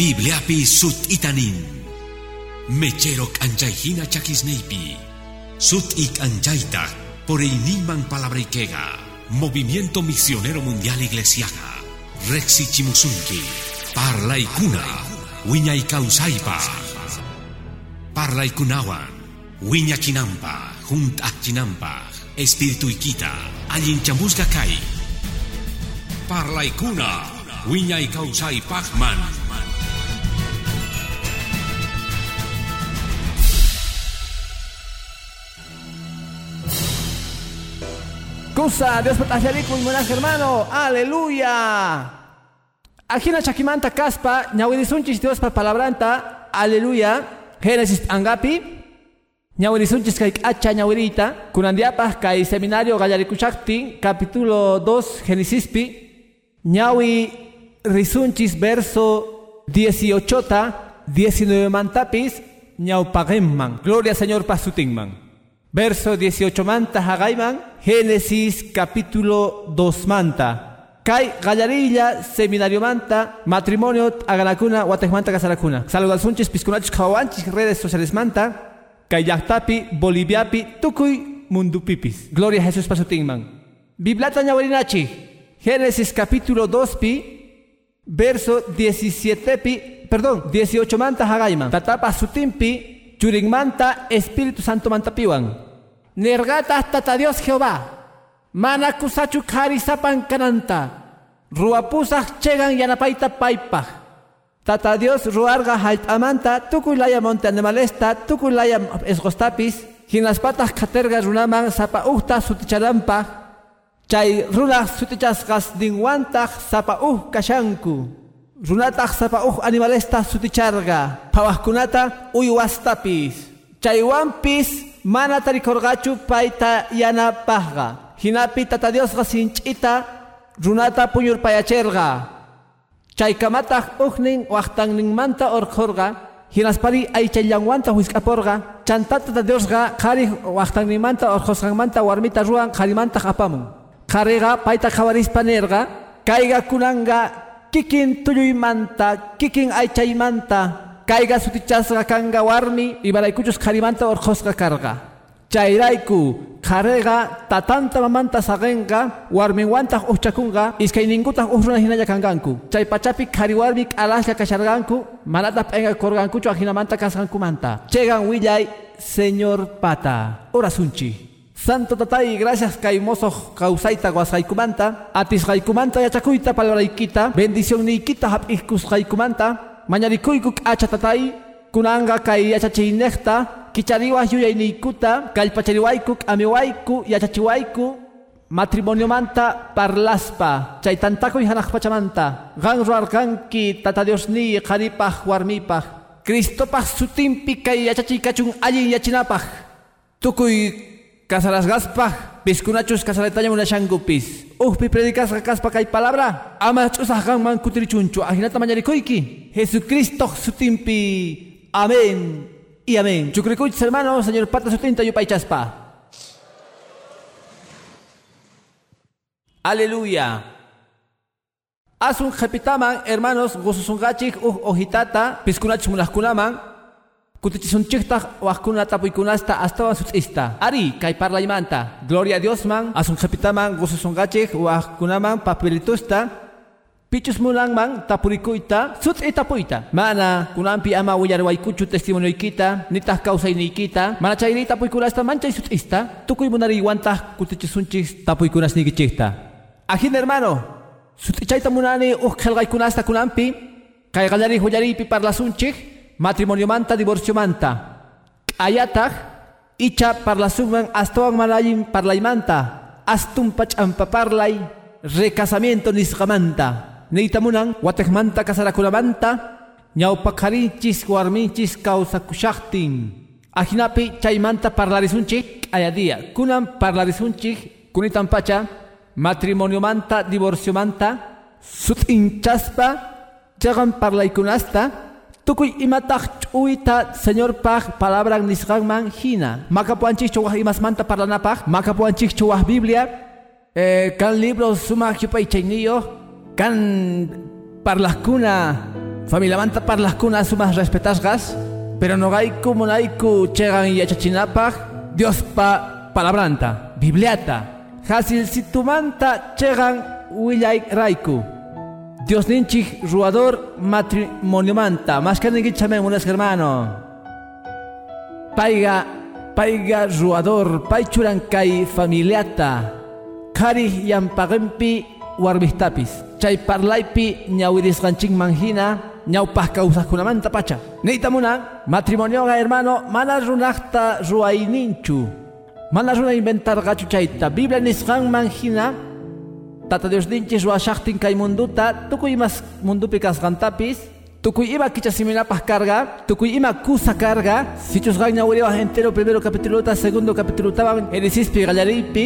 Bibliapi sut itanin. Mecherok anjayhina chakisneipi. Sut ik anjaita por iniman palabrikega. Movimiento Misionero Mundial Iglesiaga. Rexi Chimusunki. Parla ikuna. Wiña ikausaipa. Parla ikunawan. Wiña kinampa. Junt chinampa. Espíritu. Allin kai. Parla ikuna. Wiña ikausai pachman. Cosa, Dios patashariku buenas hermano, aleluya. Ajina chakimanta kaspa, ñawirisunchis Dios pa palabranta, aleluya. Génesis angapi, ñawirisunchis kay acha ñawirita, kunandiapaj kay seminario gallarikuchakti, capítulo 2, Génesispi, ñawi risunchis verso 18, 19 mantapis, ñaupagemman. Gloria Señor pasutingman. Verso 18 manta hagaiman, Génesis capítulo 2 manta. Kai gallarilla seminario manta, matrimonio aganacuna, guatejmanta casaracuna. Saludos sunchis piscunachos kawanchis redes sociales manta. Kai boliviapi, tukuy mundupipis. Gloria a Jesús pasutingman. Biblata ñawarinachi. Génesis capítulo 2 pi, verso 17 pi, perdón, 18 manta hagaiman. Tatapa sutimpi, Churingmanta Espíritu Santo mantapiwan. Nergata tata Dios Jehová. Mana kusachu kari sapan kananta. Ruapusach chegan yanapaita paipa. Tata Dios ruarga halt amanta tukulaya monte animalesta tukulaya esgostapis. Hinaspatas katerga runaman sapa uhta suticharampa. Chay runa sutichasgas dingwantach sapa uh. Runataq sapa uj animalesta suticharga, pawajkunata uywastapis. Chaywanpis mana tarikorgachu paita yanapajga. Hinapi tata Diosqa sinch'ita runata puñurpayacherga. Chaykamataq ujnin waqtanninmanta orkhorga, hinaspari aychayllanwanta huiskaporga, chantata tata Diosqa qari waqtanninmanta orkhosqanmanta warmita ruan qarimantaq apamun. Qariqa paita qawarispa nirqa, kayga kunanga kikin tullumanta, kikin aychaymanta, kayga sutichasqa kanga warmi, ibaraykuchus qarimanta orkhosqa karga. Chayrayku, qarega tatanta mamanta saqenqa, warminwantaq uhchakunqa, iskayningutaq uhruna hinalla kanganku. Chay pachapi qhari warmi k'alashqa kasharqanku, manata p'enqa korgankuchu ajinamanta kasqankumanta. Chegan willay, Señor Pata. Orasunchi. Santo Tatay, gracias caimoso causaita guasaikumanta, atisgaikumanta yachakuyta palabaraykita, bendición niykita hap'ijkusqaykumanta, mañarikuykuk acha tatay, kunanga kay yachachinekta, kichariwas yuyayniykuta, kallpachariwaykuk amiwayku yachachiwayku, matrimonio manta parlaspa, chaytantakuy hanaqpachamanta, gan ruarkanki tata Dios ni qaripaj warmipaj, Cristopaj sutimpi kay yachachiykachun allin yachinapaj, tukuy Kasarasgaspaj, piscunachus kasaretaña munashangupis. Ujpi predicas kaspa kay palabra. Ama chusajgan man kutirichunchu. Ajinata mañarikoiki. Jesucristo sutimpi. Amén y amén. Chucricuchis hermanos, señor pata sutinta yupaychaspa. Aleluya. Asun jepitaman, hermanos, gosusungachik uj ojitata, piscunachus munaskunaman, Kutichisunchikta wajkunata puykunasta astawan sutz'ista. Ari, kay parlaymanta. Gloria a Dios man, asun jepitaman gususungachik wajkunaman papelitusta. Pichus mulang man tapurikuyta, sutz'ita puyta. Mana, kunampi ama willarwaykuchu testimonioykita, nitah kawsayniykita. Mana chayrita puykunasta manchay sutz'ista. Tukuy munariywantah kutichisunchik tapuykunas nikichikta. Ajin hermano, sutz'ichayta munani uj khelgaykunasta kunampi. Kay gallari huyaripi parlasunchik matrimonio manta, divorcio manta. Ayataj, icha parlasuman astawan malayin parlaymanta, astum pachampa parlay, recasamiento nisqamanta. Neitamunan, watekmanta kasarakunamanta, ñawpakharinchis warminchis kawsakushaqtin. Ajinapi chaymanta parlarisunchik ayadia. Kunan parlarisunchik kunitan pacha, matrimonio manta, divorcio manta, sutinchaspa, chagan parlaykunasta, Tukuy imataq ch'uyta Señor paj palabra nisqanman hina. Makapuanchikchu waj imasmanta parlanapaq, makapuanchikchu waj Biblia, eh, kan libros sumaq yupay chayniyo, kan parlaqkuna familia manta las kunas sumas respetasgas, pero no hay como naiku chegan y achachinapag, Dios pa palabranta, bibliata. Hasil situmanta chegan willay Dios ninchi ruador matrimonio manta, más que ninguichame unas hermano. Paiga, paiga ruador, paichuran kai familiata. Kari yampagempi warmistapis. Chay parlaypi ñawirisqanchik manhina ñawpaj kawsaqkunamanta pacha. Neytamuna matrimonioqa hermano mana runaqta ruayninchu. Mana runa inventarqachu chayta. Biblia nisqanman hina Tata Dios dinchis ruashaqtin kay munduta tukuy imas mundupi kasqantapis tukuy ima kichasimilapaj carga tukuy ima kusa carga sichusqan ñawiriwaj entero primero capitulota segundo capitulutaban erisispi qallariypi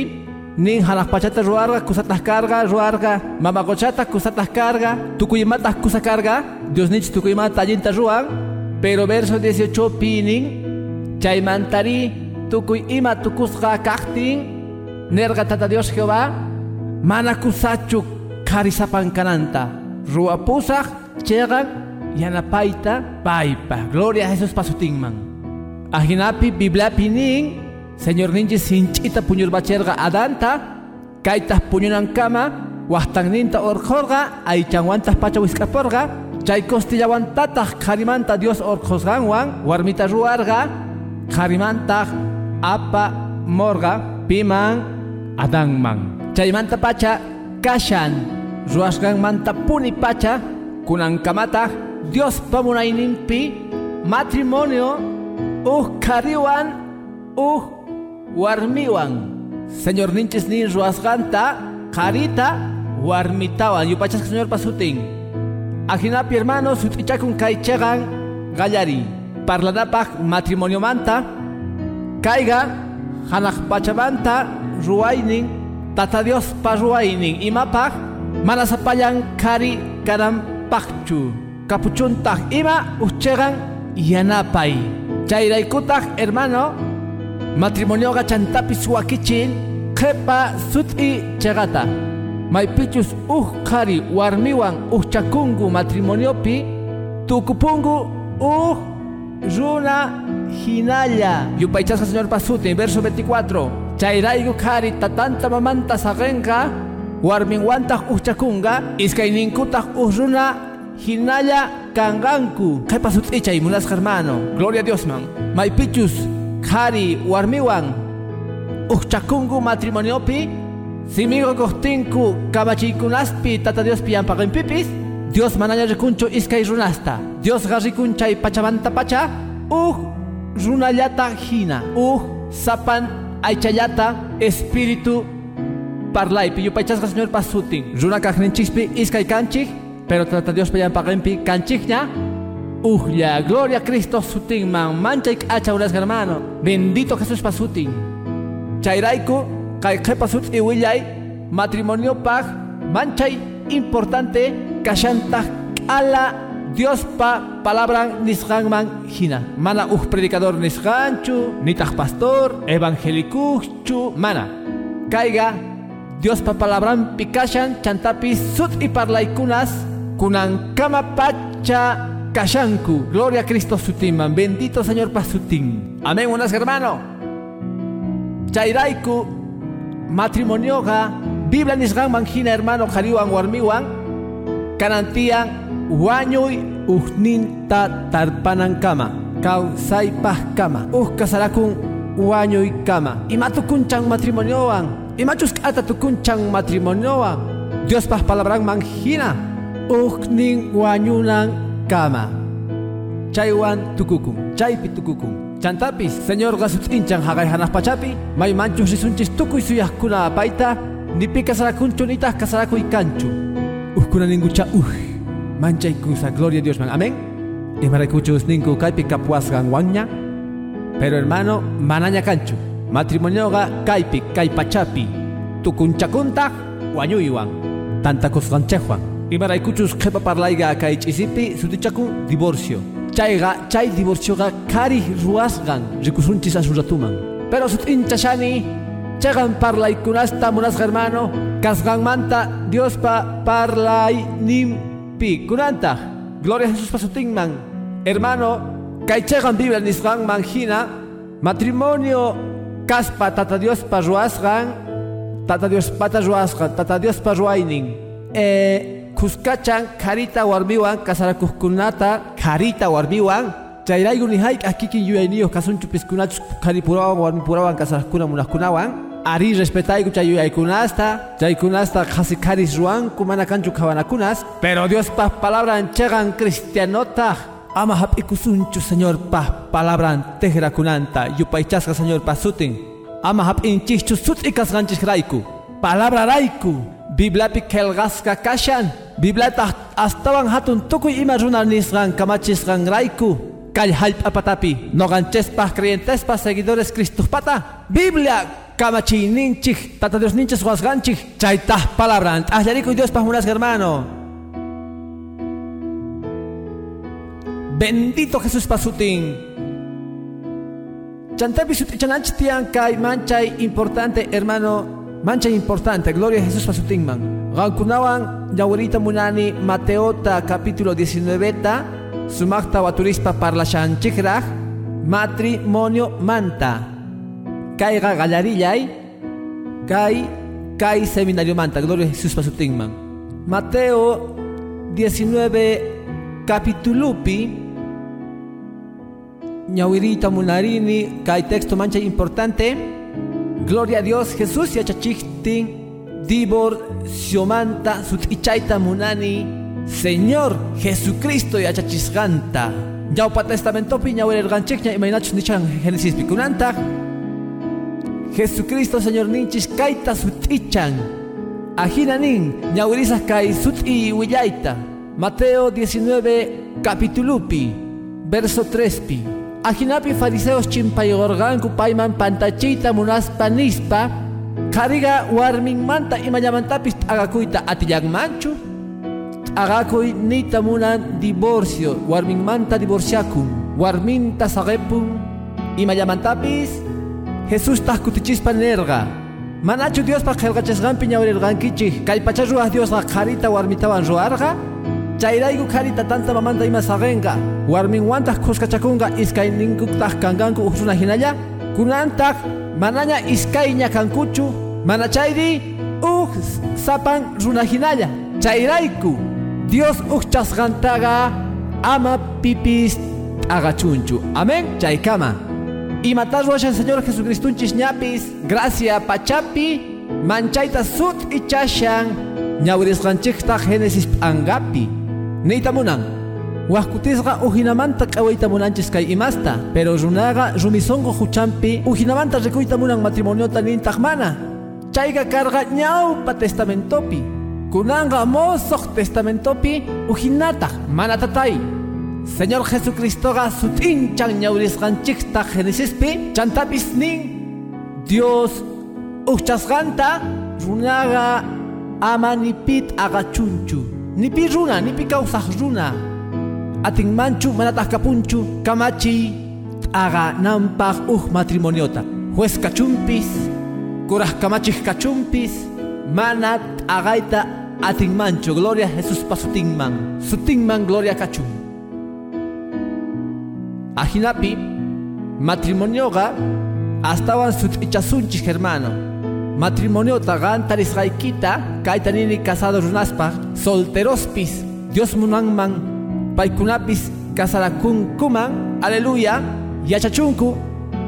nin pachata ruarga kusataq carga ruarga mamakochata kusataq carga tukuymataq kusa carga Dios nichi tukuymata allinta ruan pero verso 18 pi nin chaymantari tukuy ima tukusqa kaqtin nerga tata Dios Jehová mana kusachu karisapan kananta ruapusaq chegan yanapaita paipa gloria a Jesús pasutinman ajinapi bibliapi nin señor ninji sinchita puñurbacherga adanta kaitas puñunan kama waqtanninta orqorqa aychanwantas pacha wiskaporqa chay kostillawantataq qarimanta Dios orqosqanwan warmita ruarqa qarimantaq apa morga piman adanman chaymanta pacha kashan. Ruashgan manta puni pacha kamata Dios pamunayninpi matrimonio uh kariwan uh warmiwan Señor ninchis nin ruasganta karita warmitawan. Yupachas señor pasutin. Ajinapi hermano sutichakun kaichegan gallari. Parlanapaj matrimonio manta kaiga hanak pachamanta ruaynin Tata Dios paruainin imapaq manasapayan kari karam pakchu kapuchuntaq ima uchegan yanapay chayraykutaq hermano matrimonioqa chantapis wakichin qhepa sut'i chegata maypichus uj qhari warmiwan uhchakungu matrimoniopi tukupungu uj runa hinalla yupaychasqa señor pasutin verso 24 chayraygu kari tatanta mamanta saqenqa warminwantaq uhchakunqa iskayninkutaq uhruna hinalla kanqanku qhipa sut'ichay munasqa hermano gloria a diosman maypichus kari warmiwan uhchakunku matrimoniopi simigo kohtinku kamachiykunaspi tata diospi pipis Dios manalla rikunchu iskay runasta. Dios rikuncha pachamanta pacha uj runallata hina. Uj sapan aychayata espíritu parlaypi yupaychasqa señor pasutin. Runa kaqninchispi iskay kanchik pero trata Dios payanpaqinpi kanchikña. Ujya, gloria a Cristo sutin man. Manchay acha unas hermano. Bendito Jesús pasutin. Chayraiku kay qhepasut iwillay matrimonio pag manchay importante kashantaq ala Dios pa palabra nisqanman hina. Mana uj predicador nisqanchu, nitaq pastor, chu mana. Caiga Dios pa palabran pikashan chantapis sut y parlaykunas kunan kama pacha kashanku. Gloria a Cristo sutimman. Bendito Señor pasutin. Amén, unas hermano. Chairaiku matrimonioga Biblia nisqanman hina hermano kariwan warmiwan kanantian Wañuy ujninta tarpanan kama, kawsaypaj kama, uj kasarakun wañuy kama. Ima tukunchan matrimonioan, ima chusk'ata tukunchan matrimonioan. Dios paj palabran manjina, ujnin wañunan kama. Chaywan tukukun, chaypi tukukun. Chantapis, señor gasut inchan hagay hanas pachapi, may manchus risunchis tukuy suyahkuna apaita, ni pi kasarakunchu nitah kasarakuy kanchu. Ujkuna ningucha uj manchay kusa gloria a Dios amén. Y maracuchus ninku kaipi kapuasgan wanya pero hermano manaña canchu. Matrimonio ga kaipi kaipachapi tukunchakunta wanyuywan tanta kusganchejuan y maracuchus kepa parlaiga kai chisipi sutichakun divorcio. Chayga chay divorcio ga kari ruasgan rikusunchis asuratuman pero sutinchashani chegan parlaikunasta munas hermano. Kasgan manta Dios pa parlay nim pi Gloria a Jesús pasutingman. Hermano, kaichegan Biblia nisgan manjina, matrimonio kaspa tata Dios paruasgan, tata Dios pata ruasgan, tata Dios paruainin. Eh, kuskachan karita warmiwan kasarakuskunata karita warmiwan. Chayraygu ni hayk akikin yuyayniyo kasunchu piskunachus karipurawan warmipurawan kasaraskuna munaskunawan ari respetayku chay yuyaykunasta chaykunasta qasi karis ruwanku mana kanchu qhawanakunas pero Dios pa palabra chegan cristianota. Ama hap'ikusunchu señor pa palabra tejrakunanta yupaychasqa señor pa sutin. Ama hap'inchikchu sut'ikasqanchikrayku palabra rayku Bibliapi kelgasqa kashan Bibliata astawan hatun tukuy ima runa nisqan kamachisqan rayku kay hallp'apatapi noqanchespaj creyentespaj seguidores Cristuspata Biblia kamachiyninchik tata Dios ninchis wasqanchik chaytaj palabra t'ajlarikuy Dios munas hermano Bendito Jesús pasutin Chantapi sutichananchis tiyan kay manchay importante hermano mancha importante, gloria a Jesús pasutingman. Gankunawan yawarita munani Mateota capítulo 19 ta sumakta waturispa parlashanchikraj matrimonio manta. Kaiga gallarillay kai kai seminario manta, gloria a Jesús pasutingman. Mateo 19 capitulupi. Ñawirita munarini kai texto mancha importante. Gloria a Dios, Jesús y achachichtin, Dibor, Xiomanta, Sutichaita Munani, Señor Jesucristo y achachisganta. Yaupa testamento piña el ganchekña y mainachus nichan Génesis picunanta. Jesucristo, Señor ninchis, kaita sutichan. Ajinanin, ñawirizas kai sut y willaita. Mateo 19, capitulupi, verso 3 pi. Ajinapi fariseos chimpayogorganku payman pantachita munaspa nispa kariga warminmanta imayamantapis agakuyta atillagmanchu agakuy nita munan divorcio warminmanta divorciakun warminta saqepun imayamantapis Jesús tahkutichispa nerga manachu Diospa qelqachasqanpi ñawrirqankichik kay pacha ruwaq Diosqa qarita warmitawan ruwarqa chayrayku karita tanta mamanta ima sagenga warminwantaq qusqachakunqa iskay ninkuktaq kankanku uq runa hinalla. Kunantaq manaña iskayña kankuchu mana chayri uq sapan runa hinalla. Chayrayku Dios uq chasqantaqa ama pipis t'aqachunchu amén chaykama imata ruwashan Señor Jesucristunchis ñapis gracia pachapi manchayta sut ichashan ñawirisqanchikta Génesis p'angapi Neitamunan, Huascutisqa uhinamanta k'awayta munanchis kay imasta, pero runaqa rumisongo huchampi uhinamanta rikuyta munan matrimoniota nintaq mana. Chayqa karqa ñawpa testamentopi. Kunanqa mosoq testamentopi uhinataq mana tatay. Señor Jesucristoqa sutinchan ñawrisqanchikta Genesispi chantapis nin Dios uchasqanta runaqa ama nipit agachunchu. Nipi runa, nipi kawsaq runa. Ating manchu manataq kapunchu kamachi aga nampaq uj matrimoniota. Juez kachumpis, kuraj kamachij kachumpis, mana agaita ating manchu gloria Jesús pasutingman. Sutingman gloria kachum. Ajinapi matrimonioga astawan sutichasunchis hermano. Matrimonio tagan tarisqaykita kaytanini casado runaspa solterospis Dios munanman paykunapis kuman aleluya yachachunku.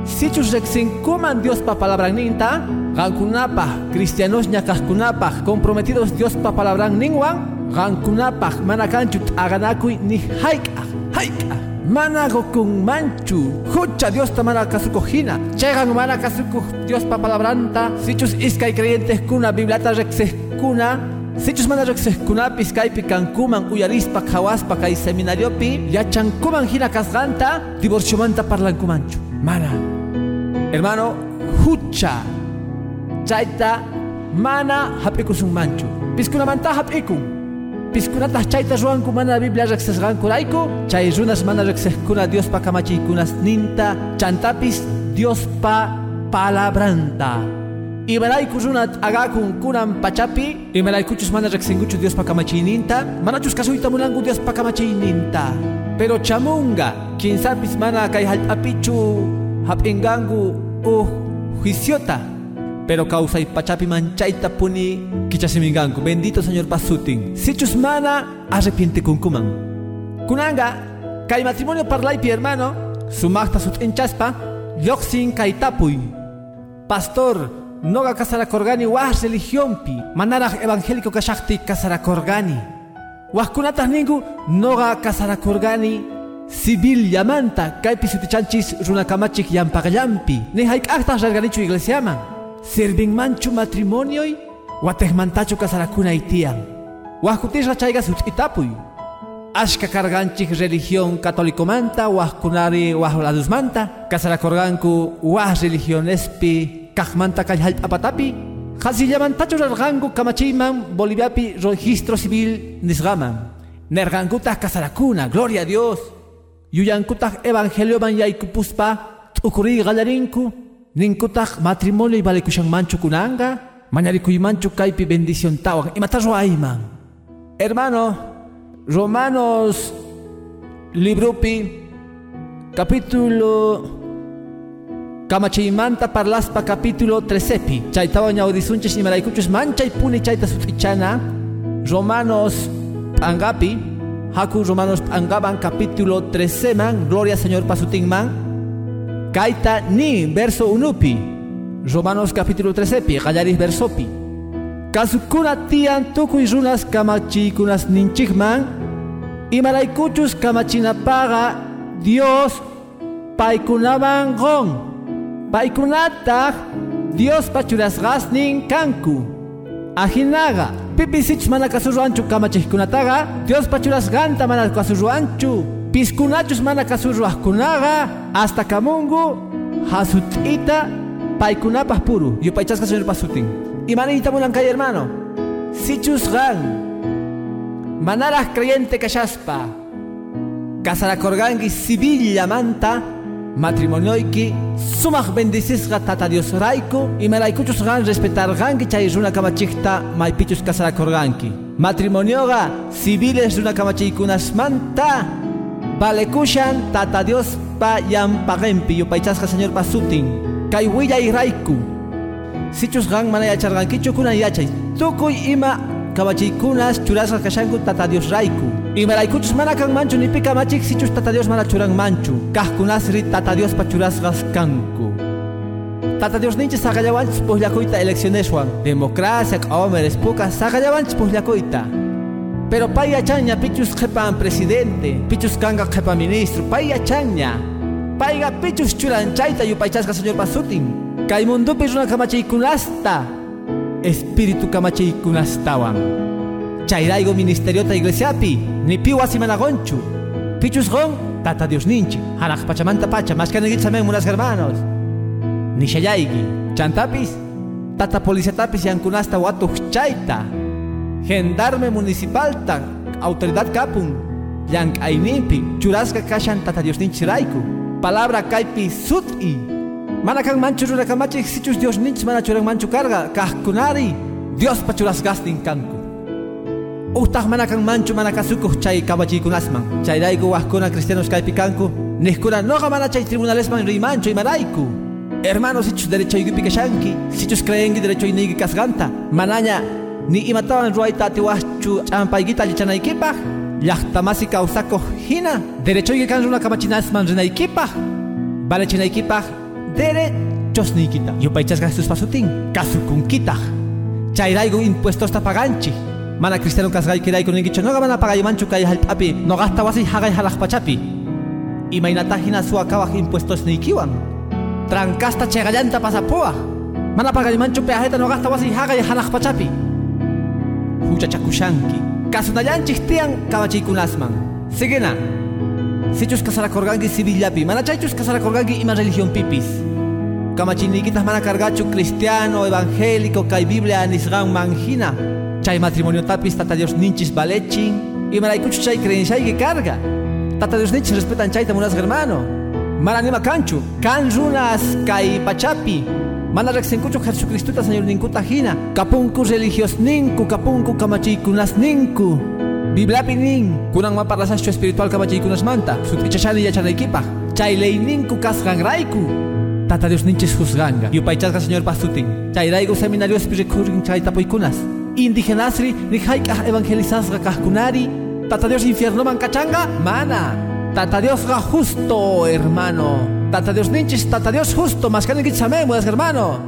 Sichus kuman Dios pa palabra ninta gankunapaj cristianos ñakajkunapaj comprometidos Dios pa palabra ninwan gankunapaj manakanchut aganakuy ni hayk'aj hayk'aj mana gokun manchu. Hucha Dios ta mana kasuko hina chegan mana kasuko Dios pa palabranta. Sichus iskay creyentes kuna biblata rexes kuna. Sichus mana rexes kuna piskaypi kankuman uyarispa khawaspa kay seminariopi. Yachankuman hina kasganta divorciomanta manchu mana. Hermano hucha chaita mana hapikusun manchu. Piskunamanta hapikun piskunata chayta ruanku mana Biblia riqsisqankurayku chay runas mana riqsiqkuna Diospa kamachiykunas ninta. Chantapis Diospa palabranta. Imarayku runat agakun kunan pachapi. Imaraykuchus mana reksinguchu Dios pakamachininta Manachus kasuyta munangu Dios pakamachininta Pero chamunga Kinsapis mana kay halpapichu Hapingangu uh juiciota Pero causa y pachapi manchaita puni Kichasimingangu Bendito Señor Pasutin Sichus mana arrepiente kunkuman Kunanga Kay matrimonio parlaipi hermano. Sumachta sut enchaspa Yoxin kay tapuy Pastor noga kasarakorgani wah religionpi. Manaraj evangélico kashakti kasarakorgani. Wahkunataj ningu noga kasarakorgani. Civil llamanta kaypi sutichanchis runakamachik yampaqllampi ni hayk'aqtaj rarganichu iglesiaman servinmanchu matrimonioy watejmantachu kasarakunay tiyan wahkutisqa chayqa sut'itapuy ashka karganchik religión católicomanta wahkunari wahladusmanta kasarakorganku wah religionespi kajmanta kay hallp'apatapi qasillamantachu rarqanku kamachiyman Boliviapi registro civil nisqaman nerqankutaj kasarakuna gloria a Dios. Yuyankutaj evangelioman yaykupuspa t'ukuriy qallarinku ninkutaj matrimonio valekushanmanchu kunanga mañarikuymanchu kaypi bendición tawan imata ruayman hermano Romanos libropi capítulo Kamachimanta parlaspa capítulo 13 Chaytawa ñawdisunchis imaraykuchus manchay puni chayta sutichana Romanos angapi Haku Romanos angaban capítulo 13 man Gloria Señor pasutin man Kaita ni verso unupi. Romanos capítulo 13 pi Gallaris versopi Kasukuna tian tukuy runas kamachikunas ninchikman Imaraykuchus kamachinapaga Dios paikunaban gon. Paykunataq Dios pachurasqasnin kanku. Ajinaga pipisich mana kasurruanchu kamachikkunataqa Dios pachurasqanta mana kasurruanchu piskunachus mana kasurruaqkunaqa hasta kamungu hasut'ita paykunapaq puru. Yupaychasqa señor pasutin. Imaniyta munan kay hermano. Sichusqan manaraq creyente kashaspa kasarakorganki sibillamanta matrimonioiki sumaq bendisisqa tata Dios raiku. Imaraykuchus qan respetarqanki chay runa kamachikta maypichus kasarakorqanki matrimonioqa civiles runa kamachiykunasmanta valekushan tata Dios pa yampaqenpi yupaychasqa señor pasutin kay willay raiku. Sichus qan mana yacharqankichu kunan yachay. Tukuy ima kamachiykunas churasqa kashanku tata Dios raiku. Imaraykuchus mana kanmanchu nipi kamachik sichus tata Dios mana churanmanchu kajkunasri tata Dios pachurasqas kanku. Tata Dios ninchis saqallawanchis pullakuyta eleccioneswan democracia q'awameres puka saqallawanchis pullakuyta Pero pay achaña pichus qhepan presidente pichus kanga qhepa ministro pay achaña payqa pichus churanchayta yupaychasqa señor pasutin kay mundupi runa kamachiykunasta espíritu kamachiykunastawan chayraigo ministeriota iglesiapi ni piwa pichus gon tata dios ninchi halaq pachamanta pacha más que neguitzamen munas hermanos ni shayaigi chantapis tata policiatapis yankunasta watu chaita gendarme municipalta autoridad kapun yank ainimpi churasca kashan tata dios ninchi raiku palabra kaipi sut'i mana kan manchu runa kamachi sichus dios ninchi mana churan manchu carga kahkunari dios pachurasgastin kanku. Utah mana kang manchu mana kasukuh chay kawachiykunasman chayrayku wajkuna cristianos kaypi kanku. Niskuna noqa mana chay tribunalesman rimanchu imarayku hermanos sichus derechoykipi kashanki sichus creenki derechoyniyki kasqanta manaña ni imatawan ruayta atiwahchu ch'ampaykita allichanaykipaq llaqtamasi kawsakuq hina. Derechoyki kan runa kamachinasman rinaykipaq valechinaykipak derechosniykita yupaychasqa Jesus pasutin kasukunkitaq chayrayku impuestosta paganchik mana cristiano kasgay kirayku ninkichu noqa mana pagaymanchu kay hallp'api noqaqta wasi haqay halaqpachapi imaynata hina suwakawaq impuestos niykiwan trankasta chayqallanta pasapuwaq mana pagaymanchu peajeta noqaqta wasi haqay halaqpachapi huchachakushanki kasunallanchik tiyan kamachiykunasman sigina sichus kasarakorganki civillapi mana chaychus kasarakorganki ima religión pipis. Kamachinikitas mana kargachu cristiano evangélico kay biblia nisqan manhina chay matrimonio tapis tata Dios ninchis balechin. Y maraykuchu chay que carga. Tata Dios ninchis respetan chayta munas hermano. Maranima canchu kan runas kay pachapi Mana rexenkuchu Jesucristuta Señor ninkuta hina. Kapunku religios ninku, kapunku kamachikunas ninku. Biblapi nin, kunang maparlasasyo espiritual kamachikunas manta. Sutichachani yachanaykipa. Chaylay ninku kasgan raiku. Tata Dios ninches juzganga. Yupaychasga Señor Pasutin. Chayraigo seminarios pirikurin chaytapoykunas. Indigenasri rihaikah evangelizasga kahkunari. Tata Dios infierno man kachanga. Mana. Tata Dios ga justo, hermano. Tata Dios ninches, Tata Dios justo. Más que mudas hermano.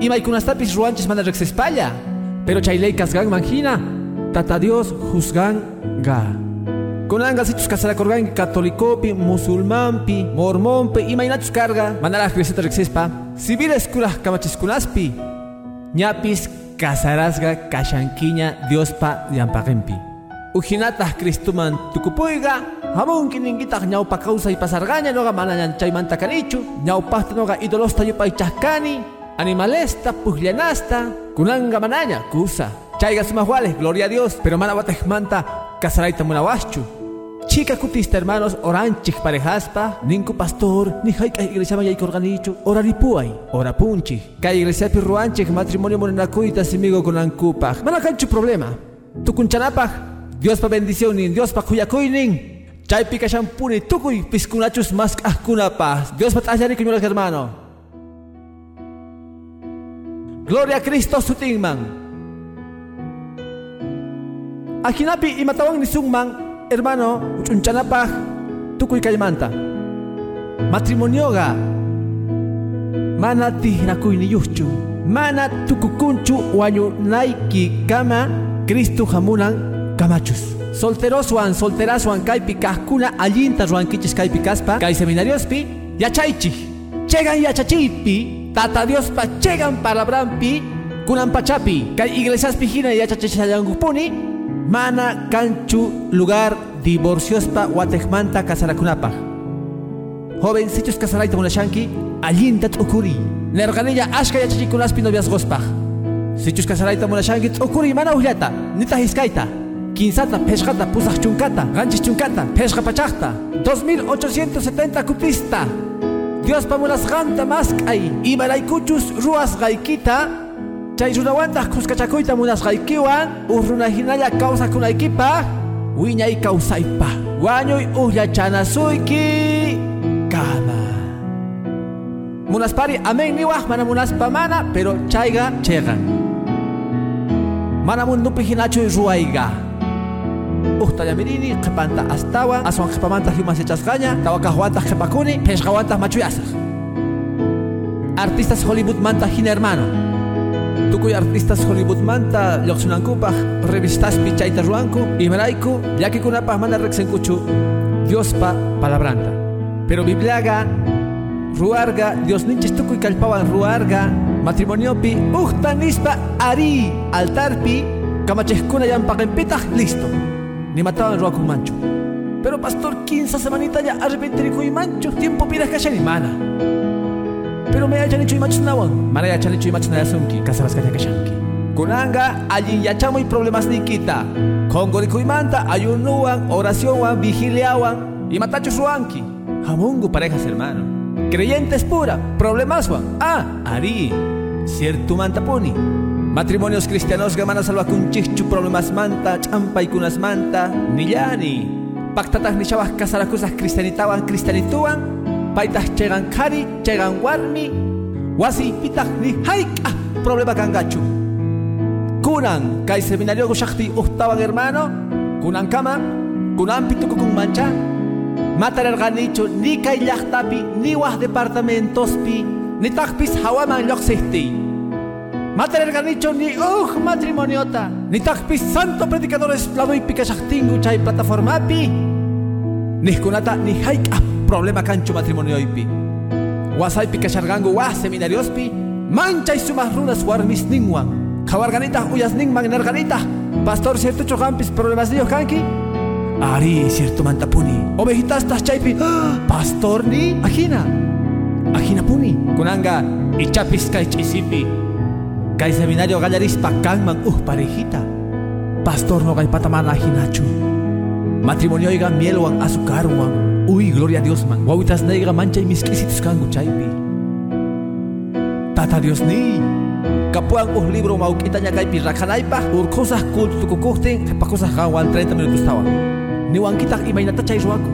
Y maikunastapis ruanches mana rexespalla. Pero chaylay kasgan manjina. Tata Dios juzganga. Kunanga sichus kasarakorgan catolicopi, musulmanpi, mormonpi, imainachus carga, manara creseta rexespa, civiles kuras kamachiskunaspi, ñapis kasarasga kashankiña Diospa diampagempi. Ujinatah Cristuman tukupuiga, hamon kiningitah ñaupa causa y pasargaña noga manañan chaymanta kanichu, ñaupahta noga idolosta yupay chahkani, animalesta, puhllanasta, kunanga manaña, kusa. Chayga sumahuales, gloria a Dios, pero mana manta casaraita munawachu. Chica cutista hermanos, oranchik parejaspa, ninku pastor, ni haika iglesia maya organicho, oraripuay, ora punchi. Ka iglesia pirruanchik matrimonio morenakuita simigo con ankupa. Mana problema. Tukunchanapaj, Dios pa bendición Dios pa kuyakuy nin. Chay pica shampuni, tukuy piskunachus mas ahkunapa. Dios pa tajari kunyulas hermano. Gloria a Cristo sutingman. Akinapi imatawang ni sungman, hermano, uchunchanapaj, tukuy kaymanta. Matrimonio ga, mana tihrakuy ni yuchu, mana tukukunchu wanyu naiki kama, Cristo jamunan kamachus. Solteroswan, solteraswan kaypi kahkuna allinta ruankichis kaypi kaspa, kay seminariospi, yachaychi. Chegan yachachipi, tata Diospa chegan palabrampi, kunan pachapi, kay iglesiaspi hina yachachachayangupuni, mana canchu lugar divorciospa watekmanta kasarakunapa. Jovencitos kasarayta munashanki allinta t'ukuri. Nerganilla ashka yachachikunaspi noviazgospaj. Sichus kasarayta munashanki t'ukuri mana ullata, nita hiskaita. Kinsata, peshkata, pusaj chunkata, ganchis chunkata, peshka pachakta. 2870 kupista. Dios pamulas ganta maskay. Imaraykuchus ruas gaikita. Chay runawantaq kuskachakuyta munasqaykiwan urrunajinalla kawsakunaykipa wiñay kawsaypa wañuy ullachanasuyki kama munaspari amen niwaq mana munaspa mana pero chayga chegan mana mundupi hinachuy ruwayga uqtallamirini qhipanta astawan aswan qhipamanta himasechasqaña tawakaqwantaq qhipakuni pheshqawantaq machuyasaq. Artistas Hollywood manta hina hermano. Tukuy artistas Hollywood manta lluqsinankupaj revistaspi chayta ruanku imarayku llakikunapaj mana riqsinkuchu Diospa palabranta. Pero Bibliaga ruarga Dios ninchis tukuy kallpawan ruarga matrimoniopi uqta nispa ari altarpi kamachejkuna llampaqinpitaq listo nimatawan ruakunmanchu pero pastor 15 semanita ya arrepentirikuymanchu tiempo pidas kashani mana pero me hachan hecho imachos nawan. Mana ya chan hecho imachos na yasunki. Kasabas kaya kashanki. Kunanga allin yachamo y problemas nikita. Kongori kuimanta ayunuan, oración vigiliawan y matachos ruanki. Jamungu parejas hermano. Creyentes pura, problemas. Ah, ari. Cierto mantapuni. Matrimonios cristianos gamana salva con chichu problemas manta, champa y kunas manta, nillani. Pactatas ni chavas casaracusas cristianitawan, cristianituan, paitas chegan kari, chegan warmi, wasi pitah ni haika problema kangachu. Kunan, kai seminario shakti uhtawan hermano, kunan kama, kunan pituko kung mancha, matar el ganicho ni kai llaktapi, ni wah departamentospi, ni takpis hawaman sehti. Matar el ganicho ni uh matrimoniota, ni takpis santo predicadores y pikashaktingu chay plataformapi, ni kunata ni haika problema cancho matrimonio ipi. Wasaipi kashargangu wa seminariospi, mancha y sumas runas warmis ningwan. Kawarganita uyas ningman nerganita. Pastor cierto chocampis problemas dios kanki. Ari cierto mantapuni. Ovejitas tas chaipi. Pastor ni ajina. Ajina puni. Kunanga ichapis kai chisipi. Kai seminario gallarispa kanman uh parejita. Pastor no gai patamana ajinachu. Matrimonio iga mielwan azucarwan. Uy, gloria a Dios, man. Guawitas neiga mancha y mis quisitos kangu chaypi. Tata Dios ni. Kapuan uh libro mauquita ñakaypi rakanaypa urkusas kultukukuhtin qhipakusas qanwan 30 minutos tawan. Niwankitaq imaynata chay ruwaku.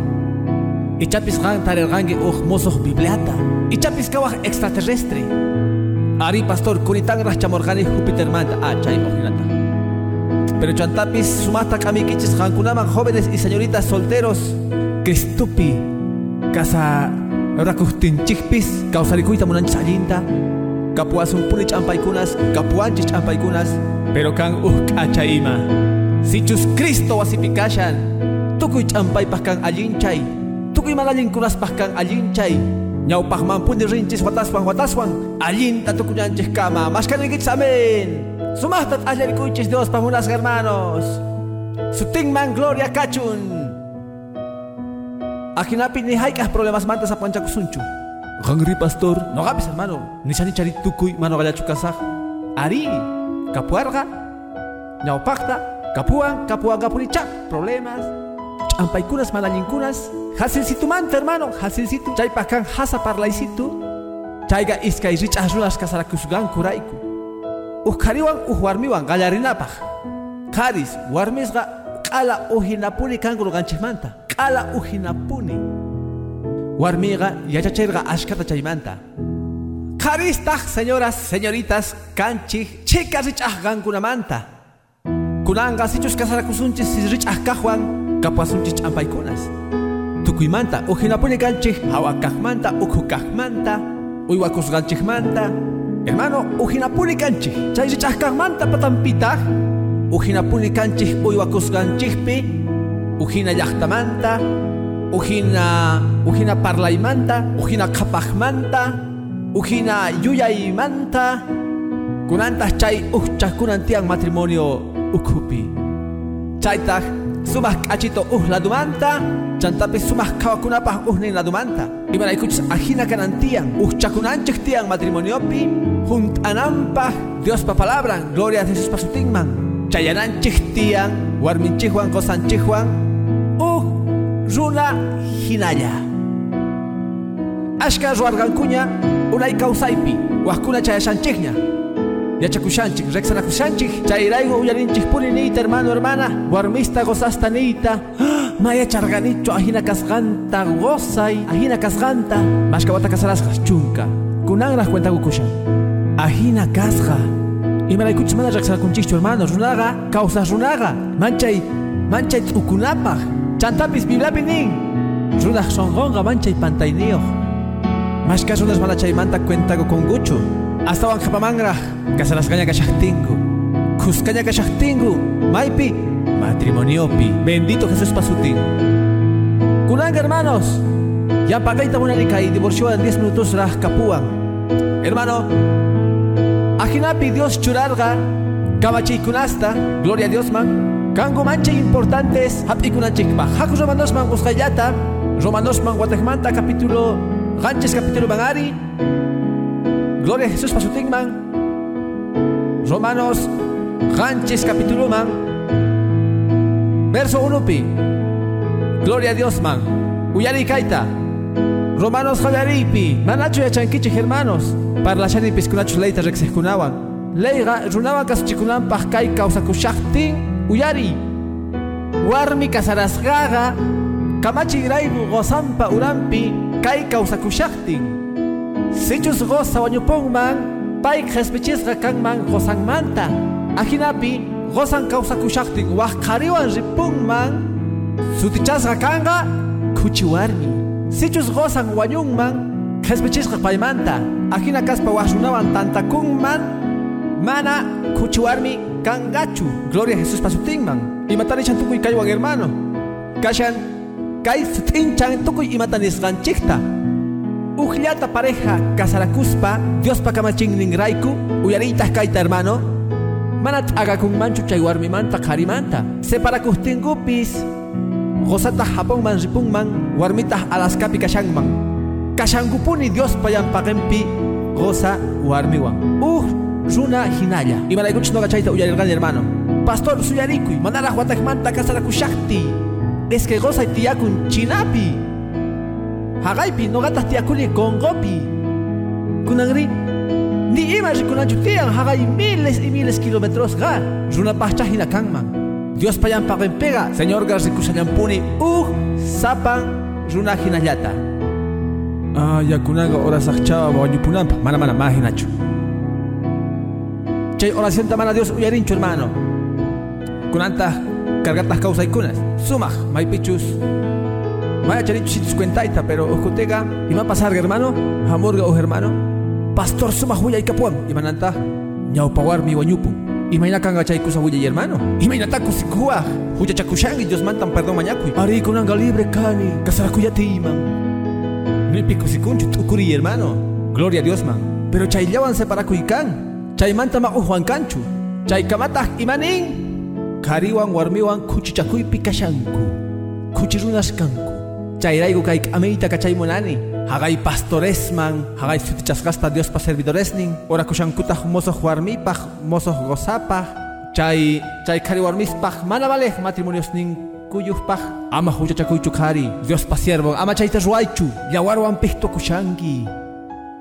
Ichapis qan tarirqanki uh musuq bibliata. Ichapis kawaq extraterrestre. Ari pastor kunitanraq chamorqani Jupitermanta ah chay. Pero chantapis sumata kamikichis qankunaman jóvenes y señoritas solteros. Cristupi casa rakuhtinchikpis kawsarikuyta munanchis allinta kapuasunpuni ch'ampaykunas kapuanchis ch'ampaykunas pero kan uh k'acha ima sichus Cristo wasipi kashan tukuy ch'ampaypaq kan allinchay tukuy manallinkunaspaq kan allinchay ñawpaqmanpuni rinchis wataswan wataswan allinta tukuñanchis kama mashkaninkichis amén sumaqta t'allarikuychis Diospa munasqa hermanos sutinman gloria kachun Akinapi ni hayk'aj problemas manta sapanchakusunchu Qanri pastor. Noqapis hermano nisani chari tukuy mano gallachu kasaq ari kapuarqa ñawpaqta kapuankapuni chaq problemas ch'ampaykunas manallinkunas hasilsitumanta hermano hasilsitu chaypaq kan hasa parlaysitu. Chayqa iskay rich'aj runas kasarakusqankurayku uj qhariwan uj warmiwan qallarinapaq qaris warmisqa q'ala ujinapuni kanku ruqanchikmanta q'ala ujinapuni. Warmiqa yachachirqa ashkata chaymanta. Qaristaq señoras señoritas kanchik chika rich'aj qankunamanta kunanqa sichus kasarakusunchis rich'aj kaqwan kapuasunchis ch'ampaykunas tukuymanta ujinapuni kanchik hawakaqmanta ukhu kaqmanta uywakusqanchikmanta hermano ujinapuni kanchik chay rich'aj kaqmanta patampitaq ujinapuni kanchik uywakusqanchikpi ujina llaqtamanta ujina ujina parlaymanta ujina qhapaqmanta ujina yuyaymanta kunantas chay uhchaqkunan tiyan matrimonio ukhupi chaytaq sumaq k'achito uj ladumanta chantapis sumaq qhawakunapaq ujnin ladumanta imaraykuchus ajina kanan tiyan uhchakunanchik tiyan matrimoniopi junt'ananpaq Diospa palabran gloria a Jesuspa sutinman chayananchik tiyan warminchikwan qosanchikwan uj runa hinalla ashka ruwarqankuña unay kawsaypi wajkuna chayashanchikña yachakushanchik reksanakushanchik chayraygu uyarinchikpuni niyta hermano hermana. Warmista gozasta niyta maya charganichu ajina kasqanta gozay ajina kasqanta mashkawata kasarasqa chunka. Kunanraq cuentakukushan ajina kasqa imaraykuchis mana reksanakunchikchu hermano runaqa kawsaq runaqa manchay manchay t'ukunapaq chantapis bibliapi nin. Runaq shonqonqa manchay pantayniyuq mashka runas mana chaymanta cuentaku kunkuchu astawan qhapamanraq kasarasqaña kashaqtinku khusqaña kashaqtinku maypi matrimoniopi bendito Jesús pasutin kunanqa hermanos llampaqayta munani kay divorciowan 10 minutos raq kapuwan hermano ajinapi Dios churarqa kamachiykunasta gloria a Dios man. Kanku manchay importantes hap'ikunanchikpaq haku romanosman qusqayllata romanosman watakmanta capítulo qanchis capítulo man ari Gloria a Jesús pasutinman Romanos Ganchis capítulo man. Verso 1 pi. Gloria a Dios man. Uyari kaita. Romanos pi. Manacho yachankichik hermanos. Parlashani piskunachus leita rexeskunawan Leiga runawan kasuchikunan pahkai kausakushaktin Uyari. Warmi kasarasgaga Kamachi graibu gozampa urampi. Kai kausakushaktin Sichus goza wañupunman pay qhespichisqa kanman gozanmanta ajinapi gozan kawsakushaqtin waqhariwan ripunman sutichasqa kanqa khuchi warmi. Sichus gozan wañunman qhespichisqa paymanta ajina kaspa waq runawan tantakunman mana khuchi warmi kanqachu gloria a Jesús pasutinman imatani tukuy kaywan hermano kashan kay sutinchan tukuy imata nisqanchikta Ujllata pareja casarakuspa Diospa kamachinninrayku uyariytaq kayta hermano. Mana t'aqakunmanchu chay warmimanta qarimanta separakustinkupis qosataq hapunman ripunman warmitaq alaskapi kashanman kashankupuni Diospa llampaqinpi goza warmiwan uj runa hinalla. Imaraykuchus noqa chayta uyarirqani hermano. Pastor suyarikuy manaraq watakmanta kasarakushaqti es que gozay tiyakun chinapi haqaypi noqataq tiyakuni konqopi kunanri Ni ima rikunachu tiyan hagay miles y miles kilómetros ga. Runa pachcha hinakangman. Dios payan pega, Señor ga rikusallampuni uh sapan runa hinallata. Ah, yakunaga ora sakchawa wañupunampa. Mana mana mahinachu. Chay oración tamana Dios uyarinchu hermano. Kunanta cargatas causa ikunas. Sumaj, maipichus. Maya charichu cuentaita, pero ujutega. ¿Y va a pasar, hermano? Hamburga o hermano? pastor suma huya ikapuam imananta ñawpawar mi wañupu imayna kanga chaykusa huya hermano. Imaynata kusikuwa huya chakushangi dios mantan perdón mañakuy ari kunanga libre kani kasarakuyati iman nipi kusikunchu tukuri hermano. Gloria a dios man. Pero chayllawan separakuykan chaymanta ma uhuankanchu chaykamataq imanin kariwan warmiwan kuchichakuypi kashanku kuchirunashkanku chayrayku kay k'amiyta kachaymunani Hagay pastoresman, hagay sutichasgasta Dios pa servidoresnin, ora kushankutah mozo huarmipaj, mozo gozapaj, chay, chay kari warmispaj, mana valej matrimonios nin kuyujpaj, ama huchachakuychu kari, Dios pa siervo, ama chayta ruaychu, yawarwan pihto kushanki.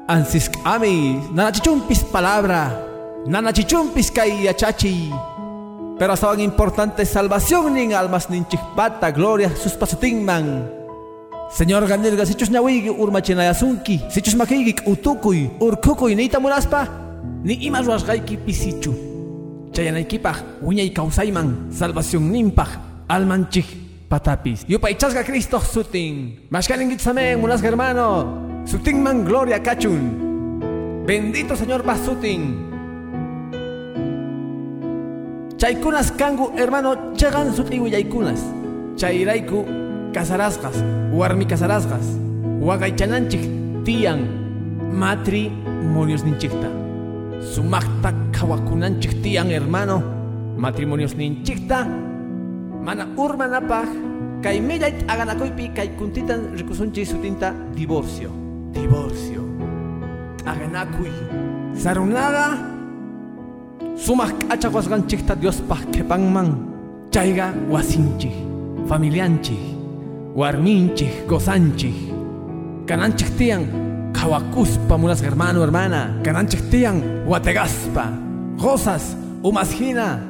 Ansisk ami, nanachichumpis palabra, nanachichumpis kay yachachi, pero hasta importante salvación nin almas nin chikpata, gloria sus pasutingman. Señor Ganelga, si chus ñawigi urmachinayasunki, si chus makigi utukuy, urkukuy, ni tamuraspa, ni ima ruasgayki pisichu. Chayanaykipaj, uñay kausayman, salvación nimpaj, almanchik, patapis. Yupaychasga Cristo sutin. Mashkalingitsamen, munas hermano. man gloria kachun. Bendito Señor Basutin. Chaykunas kangu, hermano, chagan sutin uyaykunas. Chayraiku casarasgas, warmi casarasgas, wagaychananchik tiyan matrimonios ninchikta. Sumakta kawakunanchik tiyan hermano, matrimonios ninchikta, mana urmanapaj, kay millayt aganakoypi kay kuntitan rikusunchi sutinta divorcio, divorcio. Aganakuy, sarunaga, sumak achawasganchikta Dios pah kepangman, chayga wasinchik, familianchik warminchik, gozanchik. Kananchik tiyan, kawakuspa munas hermano, hermana. Kananchik tiyan, wategaspa. Gozas, umasjina.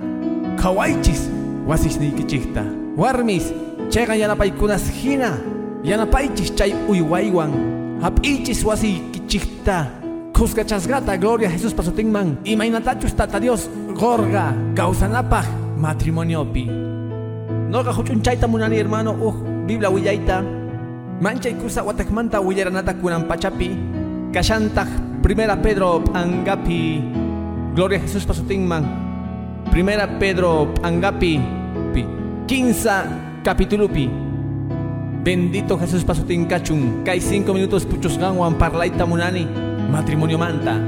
Kawaichis, wasisnikichikta. Warmis, chegan yanapaykunas. Yanapaychis chay uywaywan. Hap'ichis wasikichikta. Kuskachasgata, gloria Jesús pasotingman. Imaynatachus tata Dios, gorga, causanapaj, matrimoniopi. Noga huchunchayta munani hermano, uh, Biblia willaita manchay kusa watakmanta willaranata kunan pachapi kashantaj Primera Pedro angapi Gloria a Jesús pasutingman Primera Pedro angapi pi 15 capitulupi Bendito Jesús pasuting kachun Kai cinco minutos puchos ganwan parlaita munani Matrimonio manta.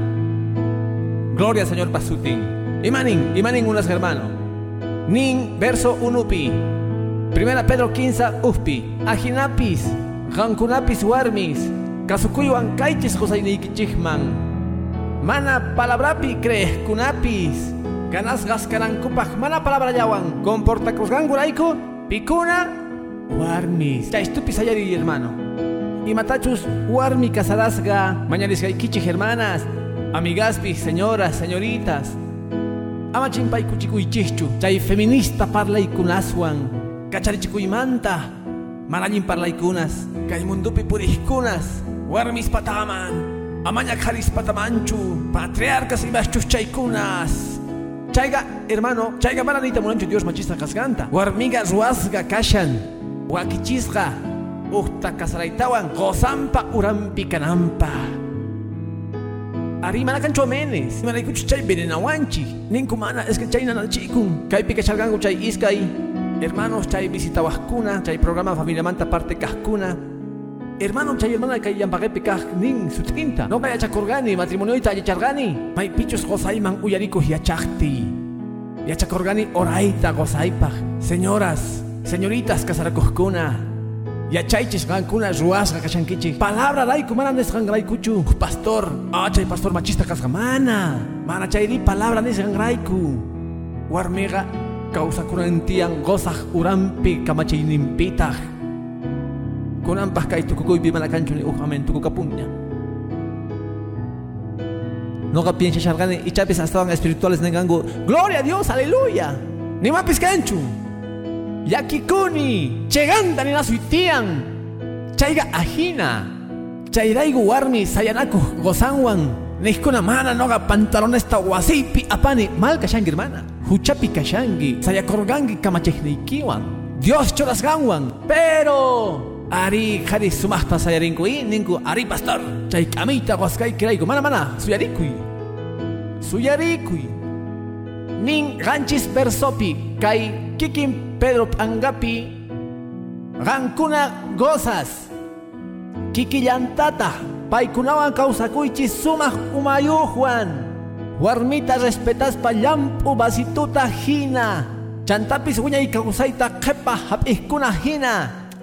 Gloria Señor pasuting Imanin, imanin unas hermano. Nin verso unupi Primera Pedro 15 Ufpi, Ajinapis, Jankunapis Warmis, Kasukuyuan Kaichis Josaynikichihman, Mana palabrapi crees kunapis, ganas kupach, mana palabra yawan, comporta ganguraiko, pikuna, warmis. Ya estupis ayari hermano. Y matachus warmi casarasga, mañanis kichich hermanas, amigaspis, señoras, señoritas. Amachimpai kuchikuichichu, chay feminista parla y kunaswan kacharichikuymanta manallin parlaikunas kay mundupi purihkunas warmis pataman amaña karis patamanchu patriarcas imashchus chaykunas chayga hermano chayga mananita munanchu Dios machista kasganta warmiga ruasga kashan wakichisqa uhta kasaraytawan qosampa urampi kanampa. Ari mana kanchu amenes imanaykuchu chay venenawanchi ninku mana es que chay nanachikun kaypi kacharganku chay iskay Hermanos, chay visita wascuna, chay programa familia manta parte cascuna. Hermano, chay hermana que hayan pagué picaj nin su tinta. No vaya chacorgani, matrimonio y chargani. May pichos gozaiman uyarico yachachti. Yachacorgani oraita gozaipaj. Señoras, señoritas casaracoscuna. Yachaiches gancuna ruasga kachankichi. Palabra raiku manan kuchu. Pastor, ah chay pastor machista kasgamana. Mana chay palabra nesgangraiku. Warmega causa kurantiyang gozah urampi kamachayninpitaq kunanpaq kay tukukuypi mana kanchu ni uq amen tukukapunña No ga piensa shargani y chapis estaban espirituales nengangu. Gloria a Dios, aleluya. Ni mapis canchu. Yakikuni. Cheganda ni nasuitian. Chaiga ajina. Chairaigu warmi sayanaku gozanwan. Nihkuna mana noga pantalones ta wasipi apani mal kashangi hermana. Huchapi kashangi. Sayakorgangi kamachehnikiwan. Dios choras ganwan. Pero Ari kari sumahta sayarinkui ninku ari pastor. Chay kamita waskai kiraiku mana mana suyarikui. Suyarikui. Nin ganchis persopi kai kikin Pedro Pangapi gankuna gozas. Kikillantata paikunawan kawsakuichis sumaq umayujuan. Warmita respetas pa llampu basituta hina. Chantapis wiñay kawsayta qepa hap'ijkuna hina.